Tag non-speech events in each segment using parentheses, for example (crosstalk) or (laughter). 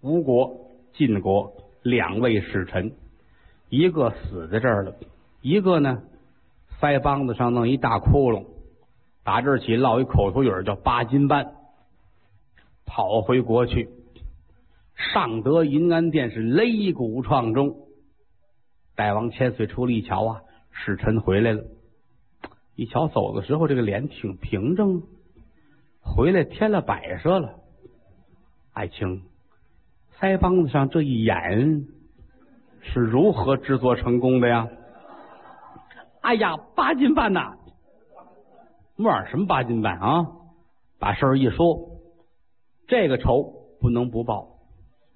吴国、晋国两位使臣，一个死在这儿了，一个呢，腮帮子上弄一大窟窿，打这儿起落一口头语叫八斤半，跑回国去。上得银安殿是擂鼓创钟，大王千岁出来一瞧啊，使臣回来了。一瞧走的时候，这个脸挺平整，回来添了摆设了。爱卿，腮帮子上这一眼是如何制作成功的呀？哎呀，八斤半呐！玩什么八斤半啊？把事儿一说，这个仇不能不报。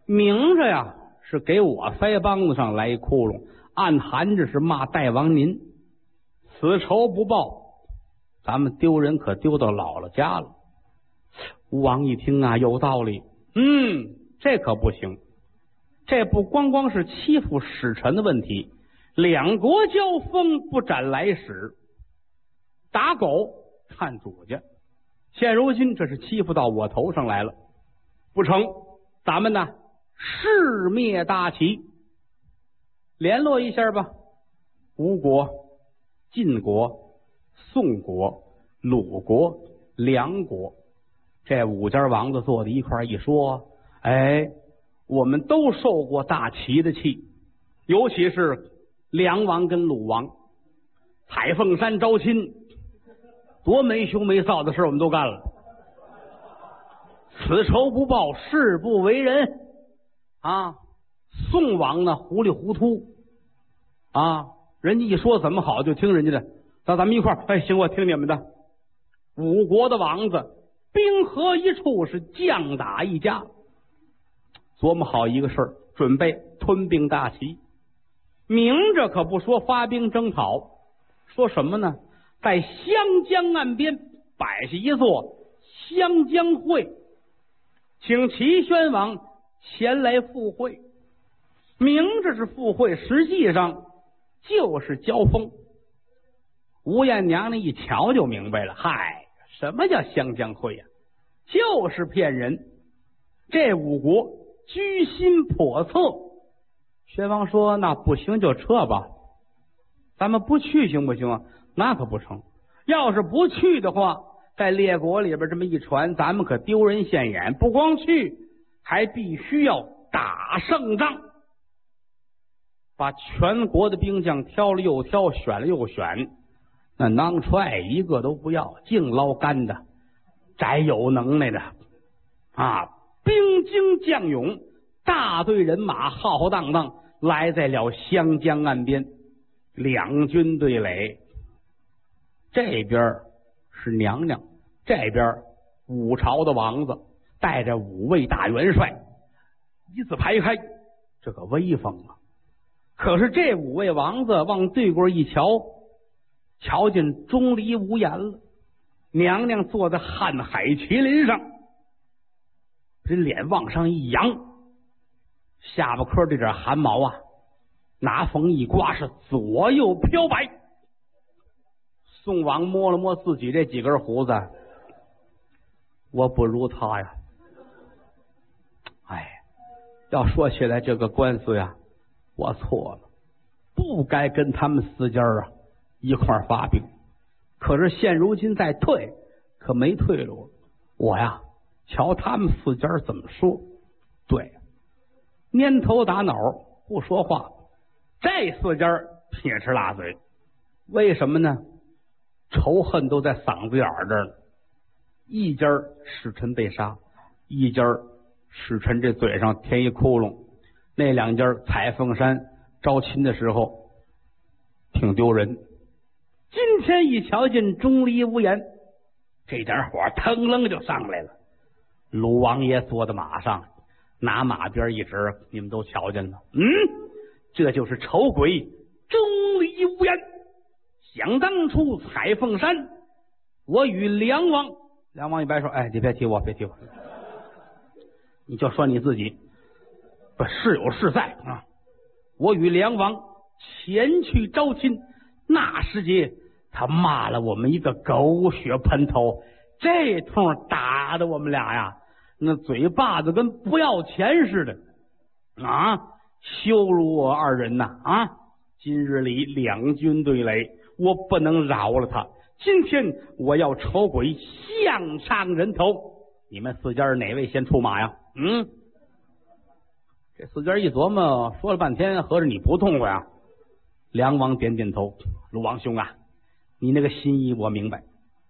明着呀，是给我腮帮子上来一窟窿；暗含着是骂大王您。此仇不报，咱们丢人可丢到姥姥家了。吴王一听啊，有道理。嗯，这可不行。这不光光是欺负使臣的问题，两国交锋不斩来使，打狗看主家。现如今这是欺负到我头上来了，不成？咱们呢？誓灭大齐，联络一下吧。吴国、晋国、宋国、鲁国、梁国这五家王子坐在一块一说，哎，我们都受过大齐的气，尤其是梁王跟鲁王，彩凤山招亲，多没羞没臊的事我们都干了。此仇不报，誓不为人。啊，宋王呢糊里糊涂啊，人家一说怎么好就听人家的，那咱们一块儿，哎，行，我听你们的。五国的王子兵合一处，是将打一家，琢磨好一个事儿，准备吞并大齐。明着可不说发兵征讨，说什么呢？在湘江岸边摆下一座湘江会，请齐宣王。前来赴会，明着是赴会，实际上就是交锋。吴艳娘娘一瞧就明白了，嗨，什么叫湘江会呀？就是骗人。这五国居心叵测。宣王说：“那不行就撤吧，咱们不去行不行啊？那可不成。要是不去的话，在列国里边这么一传，咱们可丢人现眼。不光去。”还必须要打胜仗，把全国的兵将挑了又挑，选了又选，那囊踹一个都不要，净捞干的，宅有能耐的啊！兵精将勇，大队人马浩浩荡荡来在了湘江岸边，两军对垒，这边是娘娘，这边五朝的王子。带着五位大元帅一字排开，这个威风啊！可是这五位王子往对过一瞧，瞧见钟离无言了。娘娘坐在瀚海麒麟上，这脸往上一扬，下巴颏这点汗毛啊，拿风一刮是左右飘摆。宋王摸了摸自己这几根胡子，我不如他呀。哎要说起来，这个官司呀，我错了，不该跟他们四家啊一块发兵。可是现如今再退，可没退路了。我呀，瞧他们四家怎么说？对，蔫头打脑不说话。这四家撇吃辣嘴，为什么呢？仇恨都在嗓子眼儿这儿呢。一家使臣被杀，一家。使臣这嘴上填一窟窿，那两家彩凤山招亲的时候挺丢人。今天一瞧见钟离无言，这点火腾楞就上来了。鲁王爷坐在马上，拿马鞭一指，你们都瞧见了。嗯，这就是丑鬼钟离无言。想当初彩凤山，我与梁王，梁王一摆说：“哎，你别提我，别提我。”你就说你自己，不是有是在啊！我与梁王前去招亲，那时节他骂了我们一个狗血喷头，这通打的我们俩呀，那嘴巴子跟不要钱似的啊！羞辱我二人呐！啊！今日里两军对垒，我不能饶了他。今天我要丑鬼项上人头。你们四家哪位先出马呀？嗯，这四家一琢磨，说了半天，合着你不痛快啊？梁王点点头，鲁王兄啊，你那个心意我明白。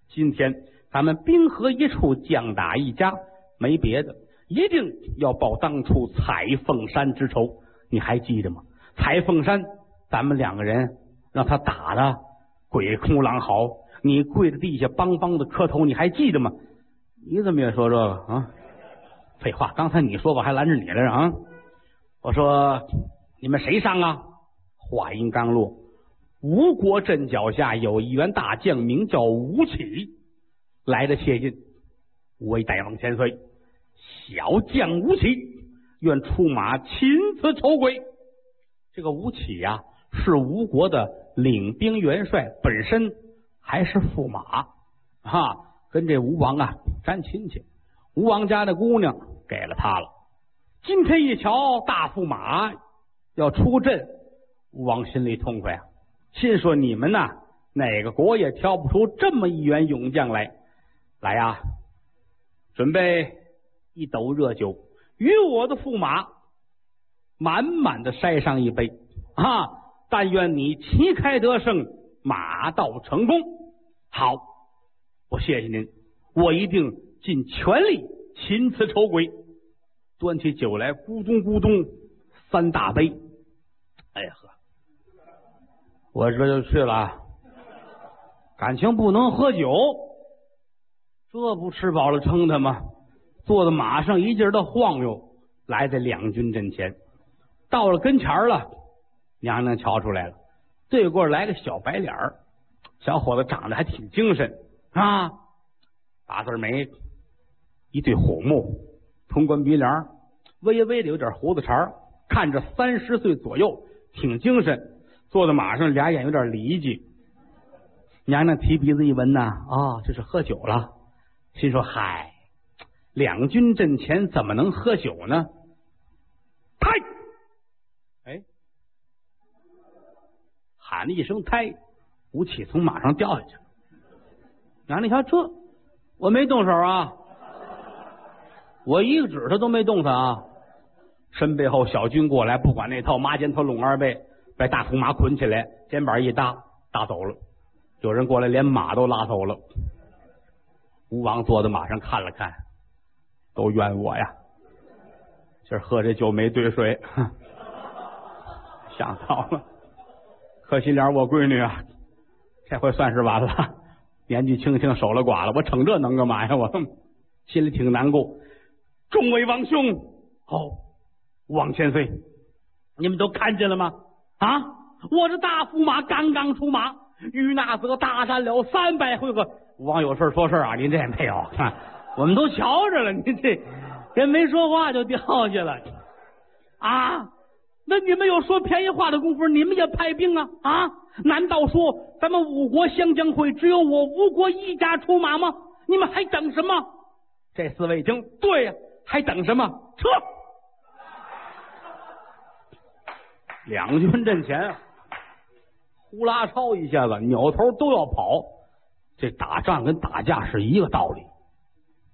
今天咱们兵合一处，将打一家，没别的，一定要报当初彩凤山之仇。你还记得吗？彩凤山，咱们两个人让他打的鬼哭狼嚎，你跪在地下梆梆的磕头，你还记得吗？你怎么也说这个啊？废话，刚才你说我还拦着你来着啊！我说你们谁上啊？话音刚落，吴国阵脚下有一员大将，名叫吴起，来的切近。为大王千岁，小将吴起愿出马擒此丑鬼。这个吴起呀，是吴国的领兵元帅，本身还是驸马哈。跟这吴王啊沾亲戚，吴王家的姑娘给了他了。今天一瞧大驸马要出阵，吴王心里痛快啊，心说你们呐哪个国也挑不出这么一员勇将来。来呀，准备一斗热酒，与我的驸马满满的筛上一杯啊！但愿你旗开得胜，马到成功。好。我谢谢您，我一定尽全力擒此丑鬼。端起酒来，咕咚咕咚三大杯。哎呀呵，我这就去了。感情不能喝酒，这不吃饱了撑的吗？坐在马上一劲儿的晃悠，来在两军阵前，到了跟前了，娘娘瞧出来了，对过来个小白脸儿，小伙子长得还挺精神。啊，八字眉，一对虎目，通关鼻梁，微微的有点胡子茬看着三十岁左右，挺精神。坐在马上，俩眼有点离奇。娘娘提鼻子一闻呐，啊，这是喝酒了。心说：嗨，两军阵前怎么能喝酒呢？胎，哎，喊了一声胎，吴起从马上掉下去了。娘娘，你瞧这，我没动手啊，我一个指头都没动他啊。身背后小军过来，不管那套，麻肩头拢二背，把大红马捆起来，肩膀一搭，搭走了。有人过来，连马都拉走了。吴王坐在马上看了看，都怨我呀，今儿喝这酒没兑水，(laughs) 想到了，可惜了我闺女啊，这回算是完了。年纪轻轻守了寡了，我逞这能干嘛呀？我心里挺难过。众位王兄，好，王千岁，你们都看见了吗？啊，我这大驸马刚刚出马，与那则大战了三百回合。王有事说事啊，您这也没有，(laughs) 我们都瞧着了。您这人没说话就掉下去了啊？那你们有说便宜话的功夫，你们也派兵啊？啊？难道说咱们五国相将会只有我吴国一家出马吗？你们还等什么？这四位听，对呀，还等什么？撤！两军阵前，呼啦超一下子，扭头都要跑。这打仗跟打架是一个道理，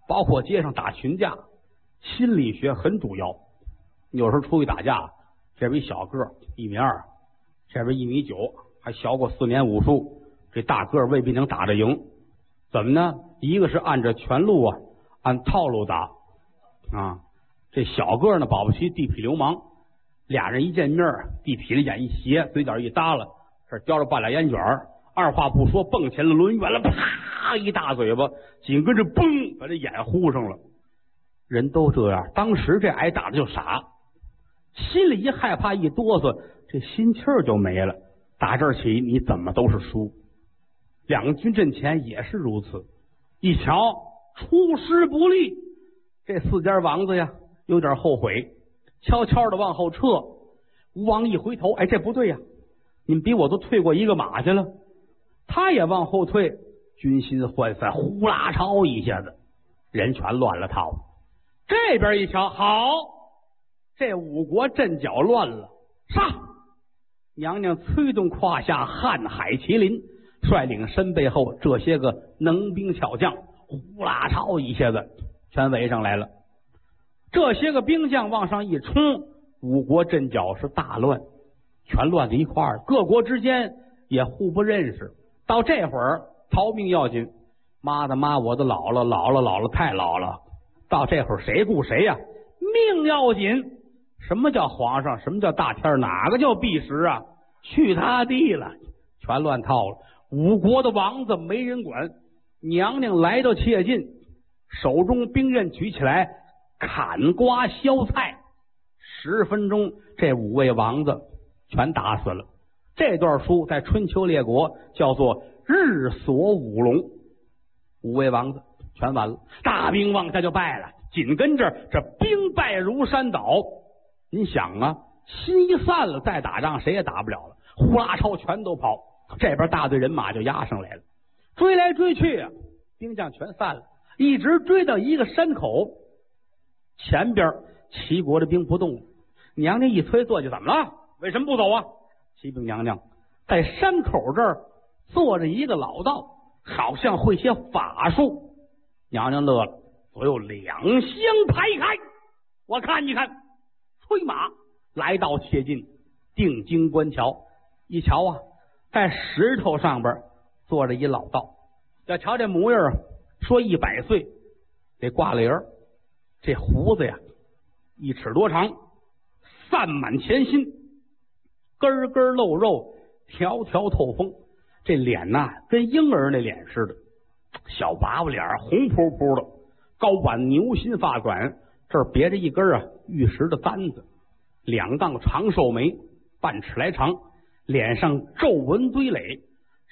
包括街上打群架，心理学很主要。有时候出去打架，这边一小个一米二，这边一米九。还学过四年武术，这大个未必能打得赢。怎么呢？一个是按着拳路啊，按套路打啊。这小个呢，保不齐地痞流氓。俩人一见面，地痞的眼一斜，嘴角一耷拉，这叼着半拉烟卷儿二话不说蹦起来抡圆了，啪一大嘴巴，紧跟着嘣把这眼糊上了。人都这样，当时这挨打的就傻，心里一害怕一哆嗦，这心气儿就没了。打这儿起，你怎么都是输。两军阵前也是如此。一瞧出师不利，这四家王子呀，有点后悔，悄悄的往后撤。吴王一回头，哎，这不对呀！你们比我都退过一个马去了。他也往后退，军心涣散，呼啦超一下子，人全乱了套。这边一瞧，好，这五国阵脚乱了，杀！娘娘催动胯下瀚海麒麟，率领身背后这些个能兵巧将，呼啦超一下子全围上来了。这些个兵将往上一冲，五国阵脚是大乱，全乱在一块儿，各国之间也互不认识。到这会儿，逃命要紧。妈的妈，我的姥姥姥姥姥姥，太老了。到这会儿，谁顾谁呀？命要紧。什么叫皇上？什么叫大天？哪个叫弼时啊？去他地了，全乱套了。五国的王子没人管。娘娘来到切近，手中兵刃举起来，砍瓜削菜。十分钟，这五位王子全打死了。这段书在春秋列国叫做“日锁五龙”。五位王子全完了，大兵往下就败了。紧跟着这兵败如山倒。你想啊，心一散了，再打仗谁也打不了了。呼啦超全都跑，这边大队人马就压上来了，追来追去啊，兵将全散了，一直追到一个山口前边，齐国的兵不动。娘娘一催坐下，怎么了？为什么不走啊？启禀娘娘，在山口这儿坐着一个老道，好像会些法术。娘娘乐了，左右两相排开，我看一看，催马来到切近定睛观瞧。一瞧啊，在石头上边坐着一老道，要瞧这模样啊，说一百岁，得挂帘儿。这胡子呀，一尺多长，散满前心，根根露肉，条条透风。这脸呐，跟婴儿那脸似的，小娃娃脸，红扑扑的，高挽牛心发短，这儿别着一根啊玉石的簪子，两杠长寿眉，半尺来长。脸上皱纹堆垒，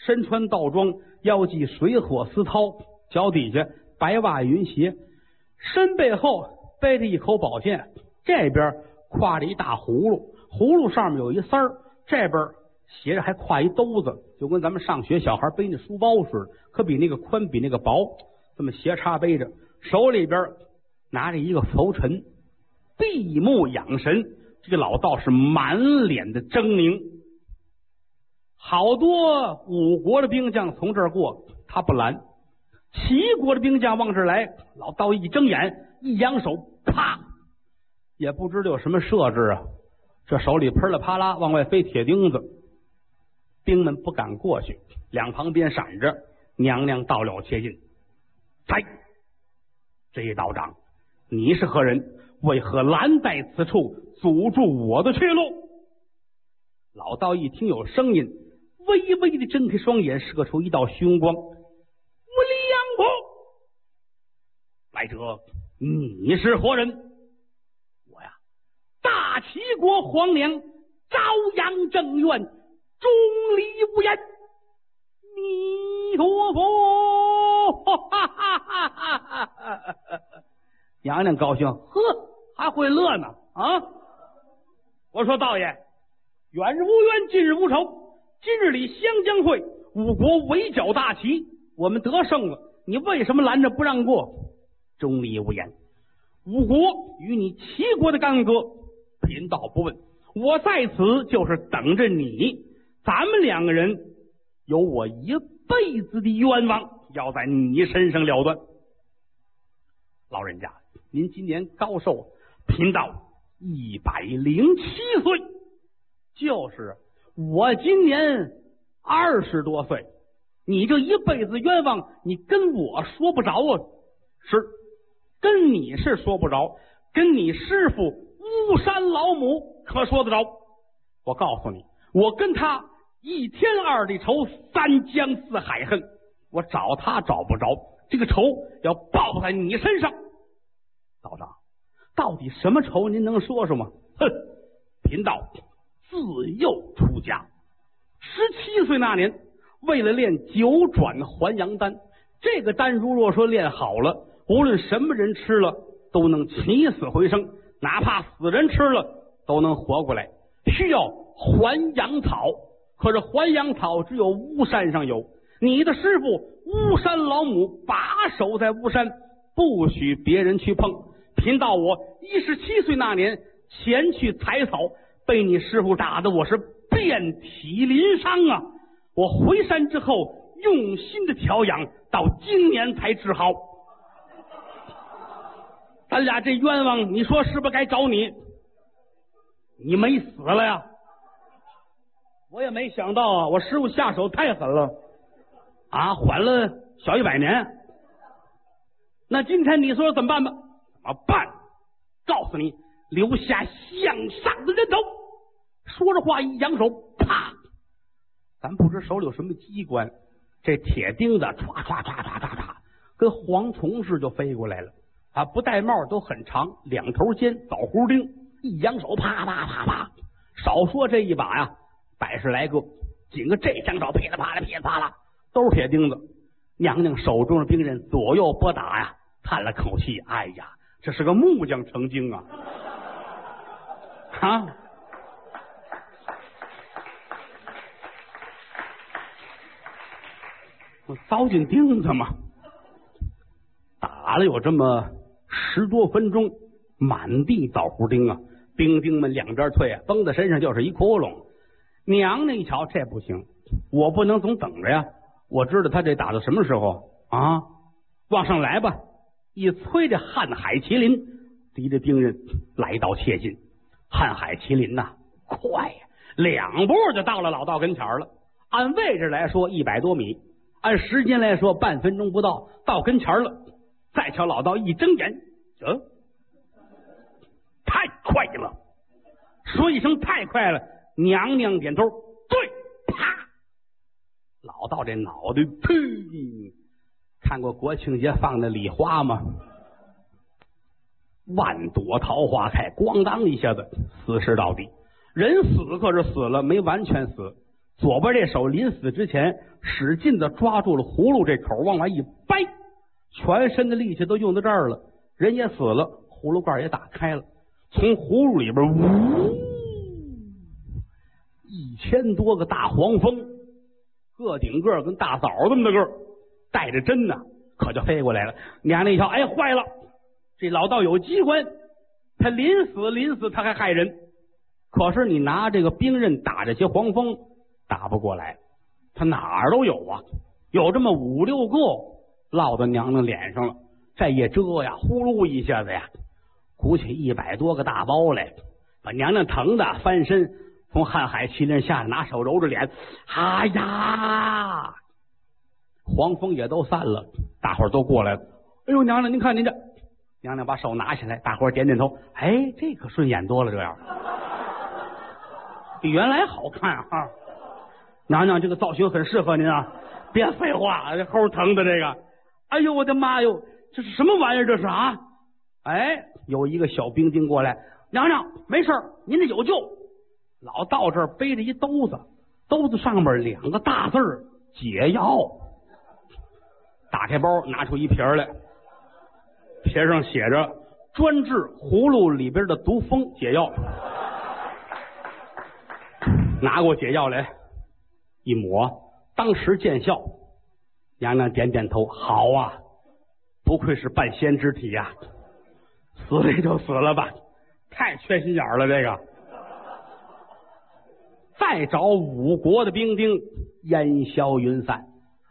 身穿道装，腰系水火丝绦，脚底下白袜云鞋，身背后背着一口宝剑，这边挎着一大葫芦，葫芦上面有一丝儿，这边斜着还挎一兜子，就跟咱们上学小孩背那书包似的，可比那个宽，比那个薄，这么斜插背着，手里边拿着一个拂尘，闭目养神。这个老道士满脸的狰狞。好多五国的兵将从这儿过，他不拦；齐国的兵将往这儿来，老道一睁眼，一扬手，啪！也不知道有什么设置啊，这手里噼里啪啦往外飞铁钉子，兵们不敢过去，两旁边闪着。娘娘到了，切近，猜，这一道长，你是何人？为何拦在此处，阻住我的去路？老道一听有声音。微微的睁开双眼，射出一道凶光。无良婆，来者，你是何人？齐国皇娘朝阳正院，钟离无言。弥陀佛！哈哈哈哈哈哈！娘娘高兴，呵，还会乐呢啊！我说道爷，远日无冤，近日无仇。今日里湘江会，五国围剿大齐，我们得胜了。你为什么拦着不让过？钟离无言。五国与你齐国的干戈，贫道不问。我在此就是等着你。咱们两个人有我一辈子的冤枉，要在你身上了断。老人家，您今年高寿？贫道一百零七岁。就是。我今年二十多岁，你这一辈子冤枉，你跟我说不着啊？是，跟你是说不着，跟你师傅巫山老母可说得着。我告诉你，我跟他一天二地仇，三江四海恨，我找他找不着，这个仇要报在你身上。道长，到底什么仇？您能说说吗？哼，贫道。自幼出家，十七岁那年，为了练九转还阳丹，这个丹如若说练好了，无论什么人吃了都能起死回生，哪怕死人吃了都能活过来。需要还阳草，可是还阳草只有巫山上有。你的师傅巫山老母把守在巫山，不许别人去碰。贫道我一十七岁那年前去采草，被你师傅打的我是遍体鳞伤啊！我回山之后用心的调养，到今年才治好。咱俩这冤枉，你说是不是该找你？你没死了呀？我也没想到啊，我师傅下手太狠了啊，缓了小一百年。那今天你说怎么办吧？怎么办？告诉你，留下向上的人头。说着话一扬手，啪！咱不知手里有什么机关，这铁钉子唰唰唰唰唰唰，跟蝗虫似的就飞过来了。啊，不戴帽都很长，两头尖，枣核钉。一扬手，啪啪啪啪，少说这一把呀，百十来个。紧个这张手，噼里啪啦，噼里啪啦，都是铁钉子。娘娘手中的兵刃左右拨打呀，叹了口气：“哎呀，这是个木匠成精啊！”啊，我糟践钉子嘛，打了有这么十多分钟，满地枣核钉啊！兵丁们两边退啊，崩在身上就是一窟窿。娘娘一瞧，这不行，我不能总等着呀！我知道他这打到什么时候啊？往上来吧！一催这瀚海麒麟，敌着兵刃来到切近。瀚海麒麟呐，快呀，两步就到了老道跟前了。按位置来说，一百多米；按时间来说，半分钟不到，到跟前了。再瞧老道一睁眼，嗯，太快了！说一声太快了，娘娘点头，对，啪！老道这脑袋，呸！看过国庆节放的礼花吗？万朵桃花开，咣当一下子死尸到底。人死可是死了，没完全死。左边这手临死之前，使劲的抓住了葫芦这口，往外一掰，全身的力气都用到这儿了。人也死了，葫芦盖也打开了，从葫芦里边呜，一千多个大黄蜂，个顶个跟大枣这么大个。带着针呢，可就飞过来了。娘娘一瞧，哎，坏了！这老道有机关，他临死临死他还害人。可是你拿这个兵刃打这些黄蜂，打不过来。他哪儿都有啊，有这么五六个落到娘娘脸上了。这一遮呀，呼噜一下子呀，鼓起一百多个大包来，把娘娘疼的翻身，从瀚海麒麟下拿手揉着脸，哎呀！黄蜂也都散了，大伙儿都过来了。哎呦，娘娘，您看您这，娘娘把手拿起来，大伙儿点点头。哎，这可顺眼多了，这样比原来好看啊！娘娘，这个造型很适合您啊！别废话，这齁疼的这个。哎呦，我的妈哟，这是什么玩意儿？这是啊！哎，有一个小兵丁过来，娘娘没事您这有救。老道这儿背着一兜子，兜子上面两个大字儿：解药。打开包，拿出一瓶来，瓶上写着“专治葫芦里边的毒蜂解药”。拿过解药来，一抹，当时见效。娘娘点点头，好啊，不愧是半仙之体呀！死了就死了吧，太缺心眼了。这个，再找五国的兵丁，烟消云散。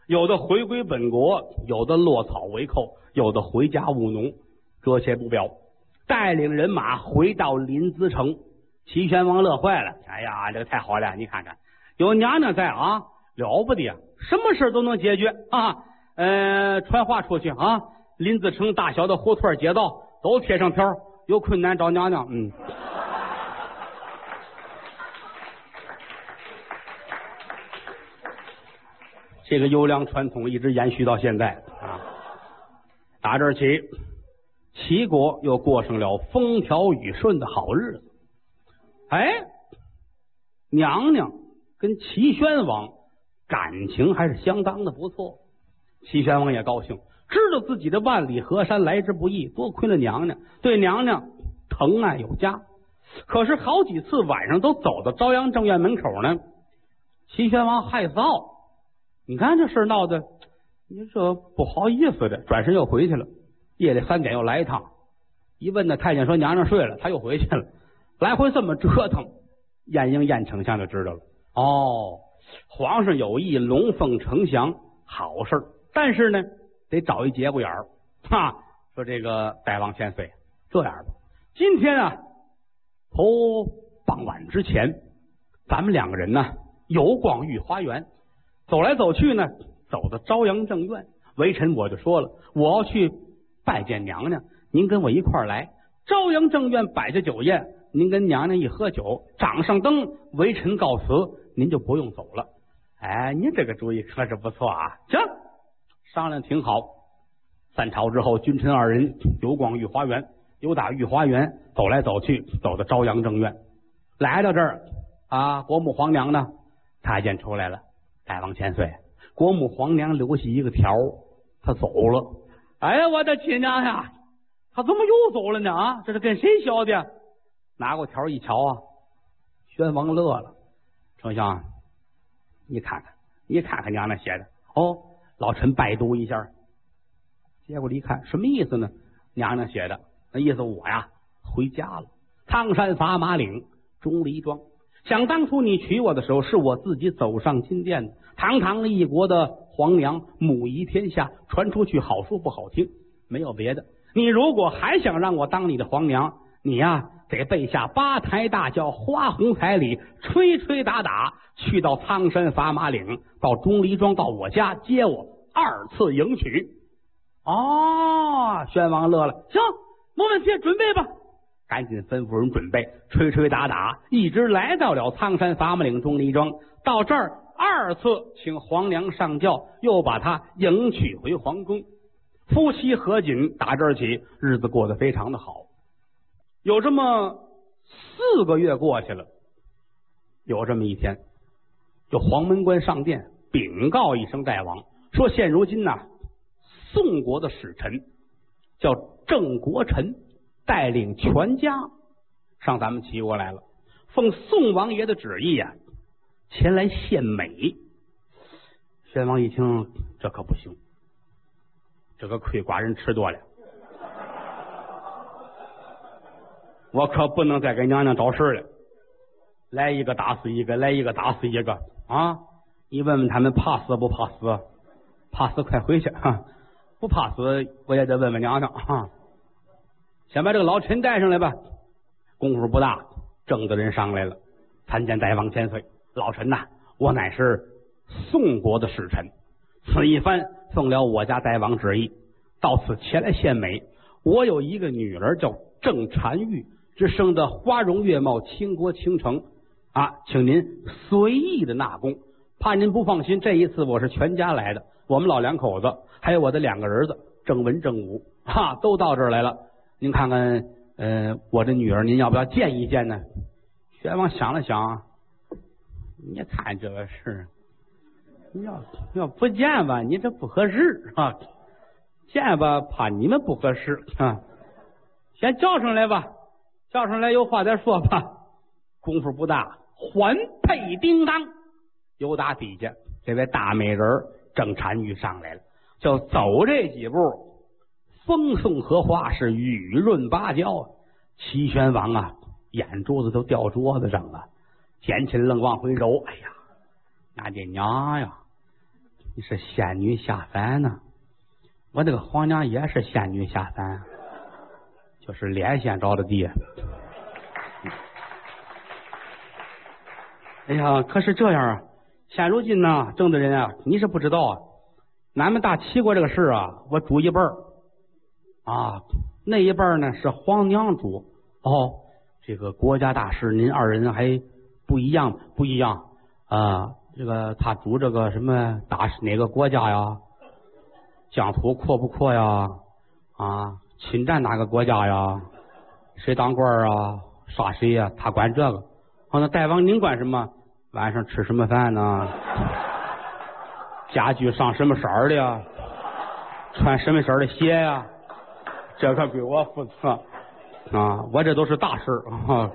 有的回归本国，有的落草为寇，有的回家务农，这些不表。带领人马回到临淄城，齐宣王乐坏了。哎呀，这个太好了！你看看，有娘娘在啊，了不得，什么事都能解决啊。呃，传话出去啊，林子成大小的胡同街道都贴上条，有困难找娘娘。嗯。这个优良传统一直延续到现在啊！打这儿起，齐国又过上了风调雨顺的好日子。哎，娘娘跟齐宣王感情还是相当的不错。齐宣王也高兴，知道自己的万里河山来之不易，多亏了娘娘，对娘娘疼爱有加。可是好几次晚上都走到朝阳正院门口呢，齐宣王害臊。你看这事闹的，你这不好意思的，转身又回去了。夜里三点又来一趟，一问呢，太监说娘娘睡了，他又回去了，来回这么折腾，晏婴晏丞相就知道了。哦，皇上有意龙凤呈祥，好事但是呢，得找一节骨眼儿。哈，说这个大王千岁，这样吧，今天啊，头傍晚之前，咱们两个人呢，游逛御花园，走来走去呢，走到朝阳正院，微臣我就说了，我要去拜见娘娘。您跟我一块儿来，朝阳正院摆着酒宴，您跟娘娘一喝酒，掌上灯，微臣告辞，您就不用走了。哎，您这个主意可是不错啊！行，商量挺好。散朝之后，君臣二人游逛御花园，游打御花园走来走去，走到朝阳正院，来到这儿啊，国母皇娘呢？太监出来了，大王千岁，国母皇娘留下一个条，她走了。哎呀，我的亲娘呀！他怎么又走了呢？啊，这是跟谁学的？拿过条一瞧啊，宣王乐了。丞相，你看看，你看看娘娘写的哦。老臣拜读一下。接过来一看，什么意思呢？娘娘写的那意思，我呀回家了。苍山砝码岭，钟离庄。想当初你娶我的时候，是我自己走上金殿的。堂堂一国的皇娘，母仪天下，传出去好说不好听，没有别的。你如果还想让我当你的皇娘，你呀得备下八抬大轿、花红彩礼、吹吹打打，去到苍山砝码岭，到钟离庄，到我家接我，二次迎娶。哦，宣王乐了，行，没问题，准备吧。赶紧吩咐人准备，吹吹打打，一直来到了苍山砝码岭钟离庄。到这儿，二次请皇娘上轿，又把她迎娶回皇宫。夫妻合紧，打这儿起，日子过得非常的好。有这么四个月过去了，有这么一天，就黄门官上殿禀告一声大王，说现如今呐，宋国的使臣叫郑国臣，带领全家上咱们齐国来了，奉宋王爷的旨意呀，前来献美。宣王一听，这可不行。这个亏寡人吃多了，我可不能再给娘娘找事了。来一个打死一个，来一个打死一个啊！你问问他们怕死不怕死？怕死快回去哈！不怕死我也得问问娘娘哈。先把这个老臣带上来吧。功夫不大，正的人上来了，参见大王千岁。老臣呐，我乃是宋国的使臣。此一番奉了我家大王旨意，到此前来献美。我有一个女儿叫郑婵玉，只生的花容月貌，倾国倾城啊，请您随意的纳贡。怕您不放心，这一次我是全家来的，我们老两口子，还有我的两个儿子郑文、郑武，哈，都到这儿来了。您看看，呃，我的女儿，您要不要见一见呢？宣王想了想，你看这个事。要要不见吧，你这不合适啊！见吧，怕你们不合适啊！先叫上来吧，叫上来有话再说吧。功夫不大，环佩叮当，由打底下这位大美人郑婵玉上来了，就走这几步，风送荷花是雨润芭蕉。齐宣王啊，眼珠子都掉桌子上了，捡起来愣往回揉。哎呀，俺的娘呀！你是仙女下凡呢？我这个皇娘也是仙女下凡，就是脸先着的地。哎呀，可是这样啊！现如今呢，郑大人啊，你是不知道啊，俺们大齐国这个事啊，我主一半啊，那一半呢是皇娘主。哦，这个国家大事，您二人还不一样，不一样啊。这个他主这个什么大哪个国家呀？疆土扩不扩呀？啊，侵占哪个国家呀？谁当官啊？杀谁呀？他管这个。好，那大王您管什么？晚上吃什么饭呢？家具上什么色儿的？穿什么色儿的鞋呀？这可归我负责啊！我这都是大事啊。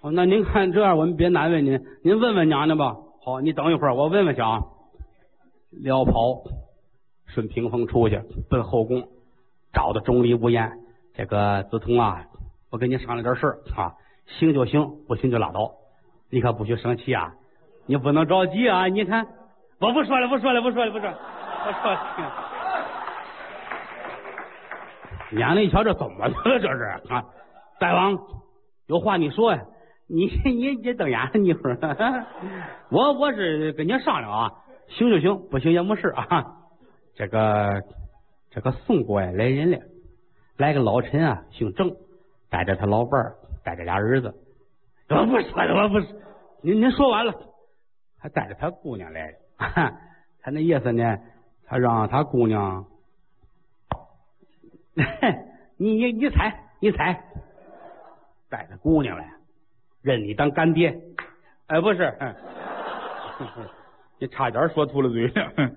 好，(laughs) 那您看这样，我们别难为您，您问问娘娘吧。好，你等一会儿，我问问去啊。撩袍，顺屏风出去，奔后宫，找的钟离无言。这个子彤啊，我跟你商量点事儿啊，行就行，不行就拉倒，你可不许生气啊，你不能着急啊，你看，我不说了，不说了，不说了，不说，我说了。娘的一瞧这怎么了？这是啊，大王有话你说呀，你你你瞪眼你说，(laughs) 我我是跟你商量啊，行就行，不行也没事啊。这个这个宋国呀来人了，来个老臣啊，姓郑，带着他老伴儿，带着俩儿子。我不说了，我不是，您您说完了，还带着他姑娘来了。(laughs) 他那意思呢，他让他姑娘。(laughs) 你你你猜，你猜，带着姑娘来，认你当干爹？哎，不是，(laughs) 你差点说秃了嘴了。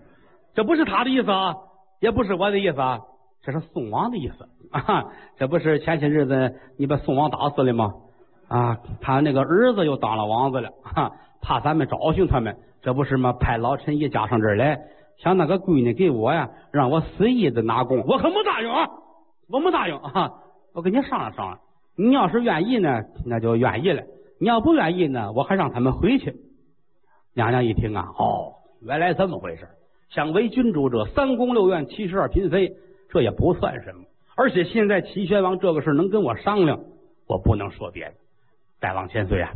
这不是他的意思啊，也不是我的意思啊，这是宋王的意思 (laughs) 啊。这不是前些日子你把宋王打死了吗？啊，他那个儿子又当了王子了，哈，怕咱们找寻他们，这不是吗？派老臣一家上这儿来，想那个闺女给我呀，让我死意的拿功，我可没答应啊。我没答应啊！我跟你商量商量，你要是愿意呢，那就愿意了；你要不愿意呢，我还让他们回去。娘娘一听啊，哦，原来这么回事。想为君主者，三宫六院七十二嫔妃，这也不算什么。而且现在齐宣王这个事能跟我商量，我不能说别的。大王千岁啊，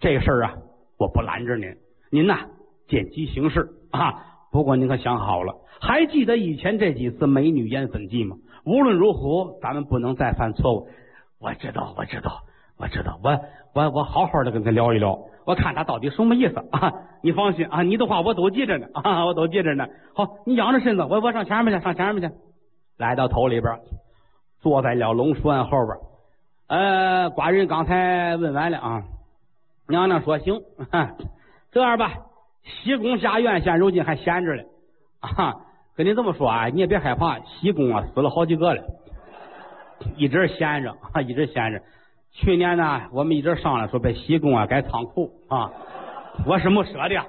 这个事儿啊，我不拦着您，您呐见机行事啊。不过您可想好了，还记得以前这几次美女烟粉计吗？无论如何，咱们不能再犯错误。我知道，我知道，我知道。我我我好好的跟他聊一聊，我看他到底什么意思 (laughs) 啊！你放心啊，你的话我都记着呢 (laughs) 啊，我都记着呢。好，你仰着身子，我我上前面去，上前面去。来到头里边，坐在了龙书案后边。呃，寡人刚才问完了啊。娘娘说行，(laughs) 这样吧，西宫下院现如今还闲着呢啊。跟你这么说啊，你也别害怕，西宫啊死了好几个了，一直闲着啊，一直闲着。去年呢，我们一直商量说把西宫啊改仓库啊，我是没舍得，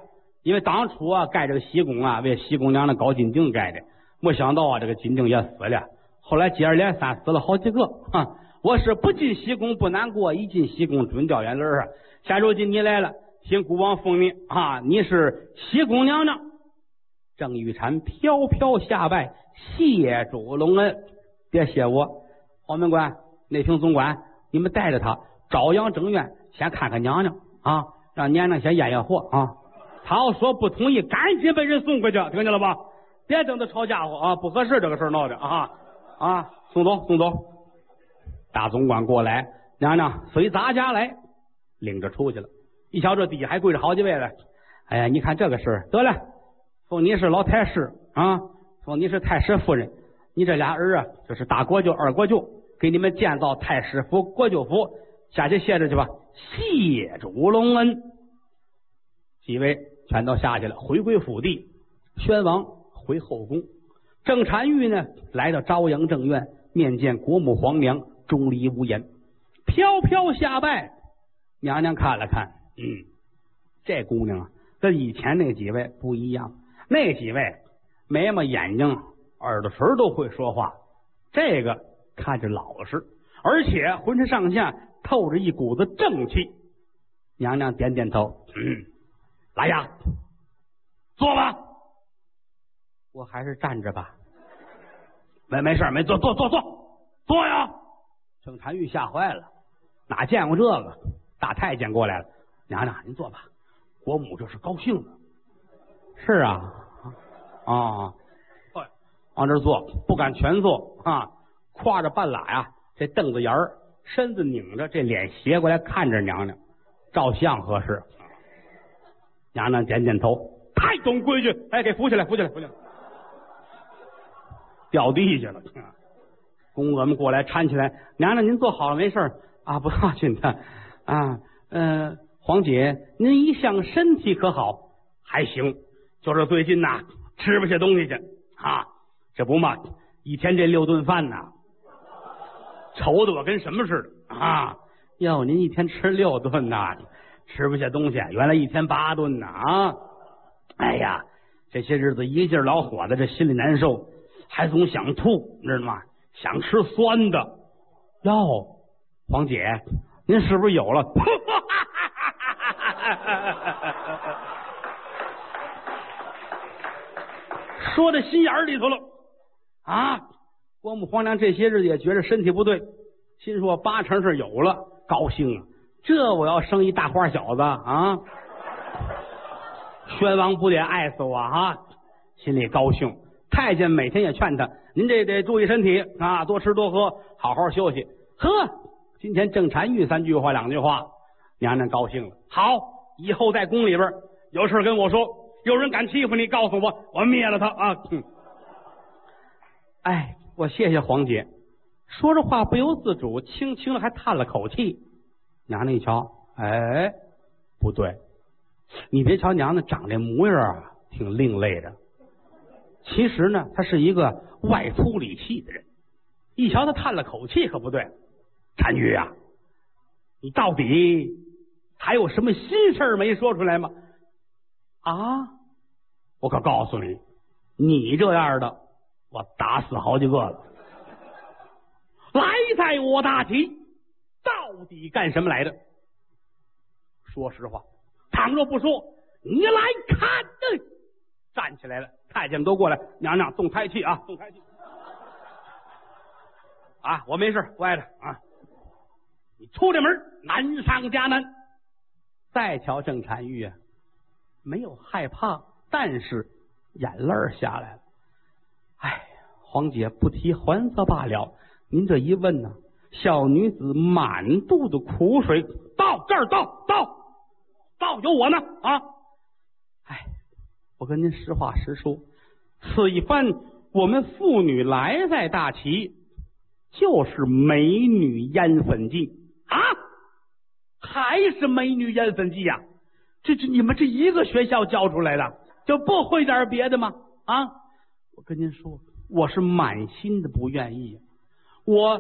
因为当初啊盖这个西宫啊为西宫娘娘高金锭盖的，没想到啊这个金锭也死了，后来接二连三死了好几个啊，我是不进西宫不难过，一进西宫准掉眼泪啊。现如今你来了，请孤王封你啊，你是西宫娘娘。郑玉婵飘飘下拜，谢主隆恩。别谢我，黄门官、内廷总管，你们带着他朝阳正院，先看看娘娘啊，让娘娘先验验货啊。他要说不同意，赶紧把人送回去，听见了吧？别等他吵家伙啊，不合适，这个事闹的啊啊！送走，送走。大总管过来，娘娘随咱家来，领着出去了。一瞧这底下还跪着好几位了，哎呀，你看这个事得了。封你是老太师啊，封你是太师夫人，你这俩儿啊，就是大国舅、二国舅，给你们建造太师府、国舅府，下去歇着去吧。谢主隆恩，几位全都下去了，回归府地。宣王回后宫，郑婵玉呢，来到朝阳正院面见国母皇娘，钟离无言，飘飘下拜。娘娘看了看，嗯，这姑娘啊，跟以前那几位不一样。那几位眉毛、眼睛、耳朵唇都会说话，这个看着老实，而且浑身上下透着一股子正气。娘娘点点头，嗯，来呀，坐吧。我还是站着吧。没没事没坐坐坐坐坐呀。郑婵玉吓坏了，哪见过这个？大太监过来了，娘娘您坐吧。国母这是高兴了。是啊，啊，往这坐，不敢全坐啊，挎着半拉呀，这凳子沿儿，身子拧着，这脸斜过来看着娘娘，照相合适。娘娘点点头，太懂规矩，哎，给扶起来，扶起来，扶起来，掉地下了。宫娥们过来搀起来，娘娘您坐好了，没事啊，不要紧的啊。嗯，皇姐，您一向身体可好？还行。就是最近呐，吃不下东西去啊！这不嘛，一天这六顿饭呐，愁的我跟什么似的啊！哟，您一天吃六顿呐，吃不下东西，原来一天八顿呢啊！哎呀，这些日子一劲儿老火的，这心里难受，还总想吐，知道吗？想吃酸的哟，黄姐，您是不是有了？(laughs) 说到心眼里头了啊！郭母皇娘这些日子也觉着身体不对，心说八成是有了，高兴啊！这我要生一大花小子啊！宣王不得爱死我啊！心里高兴。太监每天也劝他：“您这得注意身体啊，多吃多喝，好好休息。”呵，今天郑婵玉三句话两句话，娘娘高兴了。好，以后在宫里边有事跟我说，有人敢欺负你，告诉我，我灭了他啊！哼哎，我谢谢黄姐。说着话不由自主，轻轻的还叹了口气。娘娘一瞧，哎，不对，你别瞧娘娘长这模样啊，挺另类的。其实呢，他是一个外粗里细的人。一瞧他叹了口气，可不对，单于啊，你到底还有什么心事没说出来吗？啊，我可告诉你，你这样的，我打死好几个了。来，在我大齐，到底干什么来的？说实话，倘若不说，你来看。站起来了。太监们都过来，娘娘动胎气啊，动胎气啊！我没事，乖的啊。你出这门，难上加难。再瞧郑婵玉啊，没有害怕，但是眼泪下来了。哎，黄姐不提还则罢了，您这一问呢，小女子满肚子苦水，到这儿到到到有我呢啊！哎我跟您实话实说，此一番我们妇女来在大齐，就是美女烟粉记啊，还是美女烟粉记呀？这这你们这一个学校教出来的，就不会点别的吗？啊！我跟您说，我是满心的不愿意。我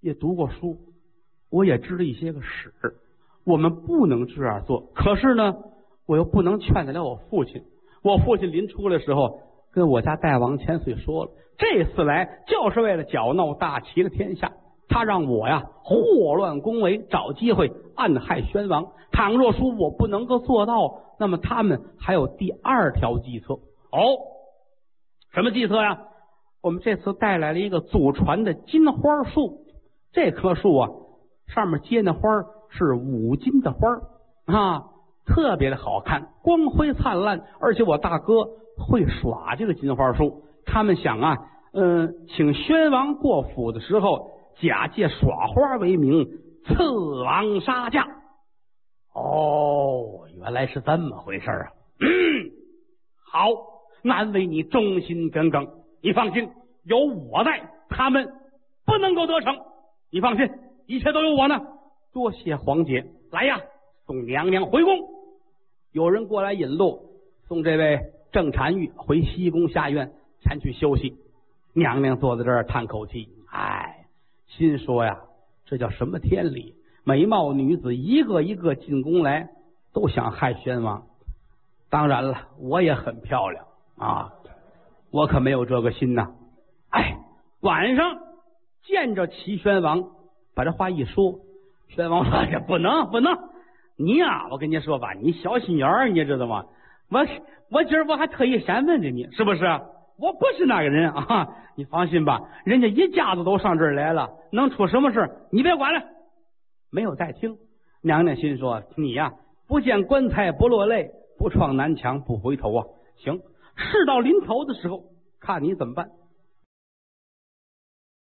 也读过书，我也知道一些个史，我们不能这样做。可是呢，我又不能劝得了我父亲。我父亲临出来的时候，跟我家大王千岁说了，这次来就是为了搅闹大齐的天下。他让我呀，祸乱宫闱，找机会暗害宣王。倘若说我不能够做到，那么他们还有第二条计策。哦，什么计策呀？我们这次带来了一个祖传的金花树，这棵树啊，上面结那花是五金的花啊。特别的好看，光辉灿烂，而且我大哥会耍这个金花树。他们想啊，嗯，请宣王过府的时候，假借耍花为名，刺王杀将。哦，原来是这么回事啊！嗯好，难为你忠心耿耿。你放心，有我在，他们不能够得逞。你放心，一切都有我呢。多谢黄姐，来呀，送娘娘回宫。有人过来引路，送这位郑婵玉回西宫下院前去休息。娘娘坐在这儿叹口气，唉，心说呀，这叫什么天理？美貌女子一个一个进宫来，都想害宣王。当然了，我也很漂亮啊，我可没有这个心呐。哎，晚上见着齐宣王，把这话一说，宣王说：“呀，不能，不能。”你呀，我跟你说吧，你小心眼儿，你知道吗？我我今儿我还特意先问着你，是不是？我不是那个人啊，你放心吧，人家一家子都上这儿来了，能出什么事你别管了。没有再听，娘娘心说你呀，不见棺材不落泪，不撞南墙不回头啊。行，事到临头的时候，看你怎么办。